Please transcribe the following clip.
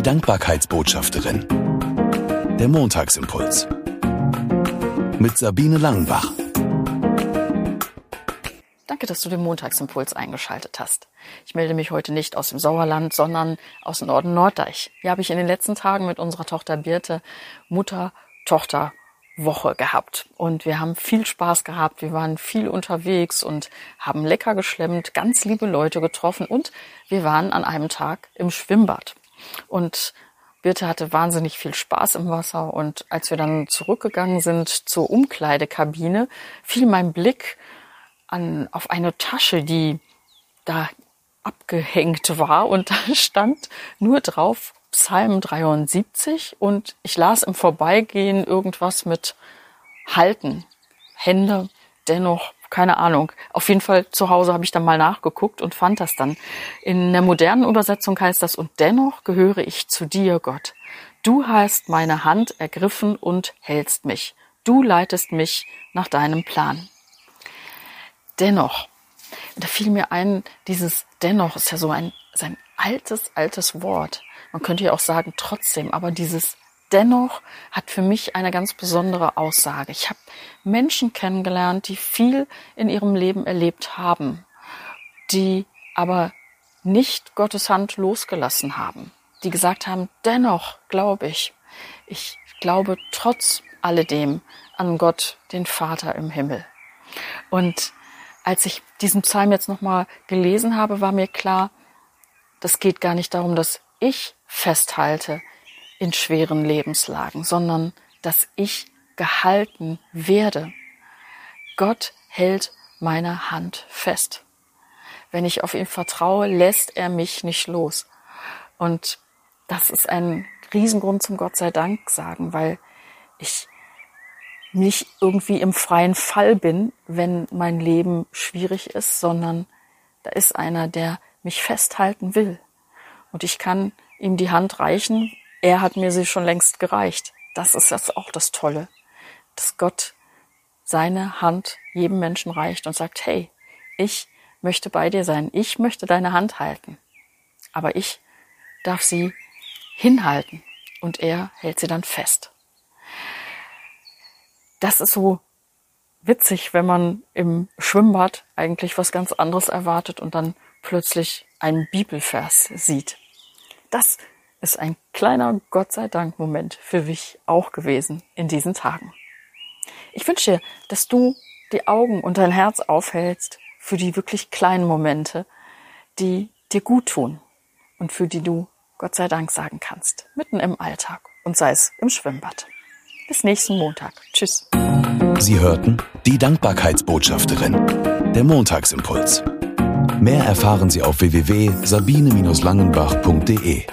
Die Dankbarkeitsbotschafterin. Der Montagsimpuls. Mit Sabine Langenbach. Danke, dass du den Montagsimpuls eingeschaltet hast. Ich melde mich heute nicht aus dem Sauerland, sondern aus Norden Norddeich. Hier habe ich in den letzten Tagen mit unserer Tochter Birte Mutter-Tochter Woche gehabt und wir haben viel Spaß gehabt. Wir waren viel unterwegs und haben lecker geschlemmt, ganz liebe Leute getroffen und wir waren an einem Tag im Schwimmbad. Und Birte hatte wahnsinnig viel Spaß im Wasser. Und als wir dann zurückgegangen sind zur Umkleidekabine, fiel mein Blick an, auf eine Tasche, die da abgehängt war. Und da stand nur drauf Psalm 73 und ich las im Vorbeigehen irgendwas mit halten, Hände, dennoch, keine Ahnung. Auf jeden Fall zu Hause habe ich dann mal nachgeguckt und fand das dann. In der modernen Übersetzung heißt das, und dennoch gehöre ich zu dir, Gott. Du hast meine Hand ergriffen und hältst mich. Du leitest mich nach deinem Plan. Dennoch, da fiel mir ein, dieses dennoch ist ja so ein, ist ein altes, altes Wort. Man könnte ja auch sagen trotzdem, aber dieses dennoch hat für mich eine ganz besondere Aussage. Ich habe Menschen kennengelernt, die viel in ihrem Leben erlebt haben, die aber nicht Gottes Hand losgelassen haben, die gesagt haben, dennoch glaube ich, ich glaube trotz alledem an Gott, den Vater im Himmel. Und als ich diesen Psalm jetzt nochmal gelesen habe, war mir klar, das geht gar nicht darum, dass ich festhalte in schweren Lebenslagen, sondern dass ich gehalten werde. Gott hält meine Hand fest. Wenn ich auf ihn vertraue, lässt er mich nicht los. Und das ist ein Riesengrund zum Gott sei Dank sagen, weil ich nicht irgendwie im freien Fall bin, wenn mein Leben schwierig ist, sondern da ist einer, der mich festhalten will. Und ich kann ihm die Hand reichen. Er hat mir sie schon längst gereicht. Das ist jetzt auch das Tolle, dass Gott seine Hand jedem Menschen reicht und sagt, hey, ich möchte bei dir sein. Ich möchte deine Hand halten. Aber ich darf sie hinhalten und er hält sie dann fest. Das ist so witzig, wenn man im Schwimmbad eigentlich was ganz anderes erwartet und dann plötzlich einen Bibelvers sieht. Das ist ein kleiner Gott sei Dank Moment für mich auch gewesen in diesen Tagen. Ich wünsche dir, dass du die Augen und dein Herz aufhältst für die wirklich kleinen Momente, die dir gut tun und für die du Gott sei Dank sagen kannst, mitten im Alltag und sei es im Schwimmbad. Bis nächsten Montag. Tschüss. Sie hörten die Dankbarkeitsbotschafterin, der Montagsimpuls. Mehr erfahren Sie auf www.sabine-langenbach.de.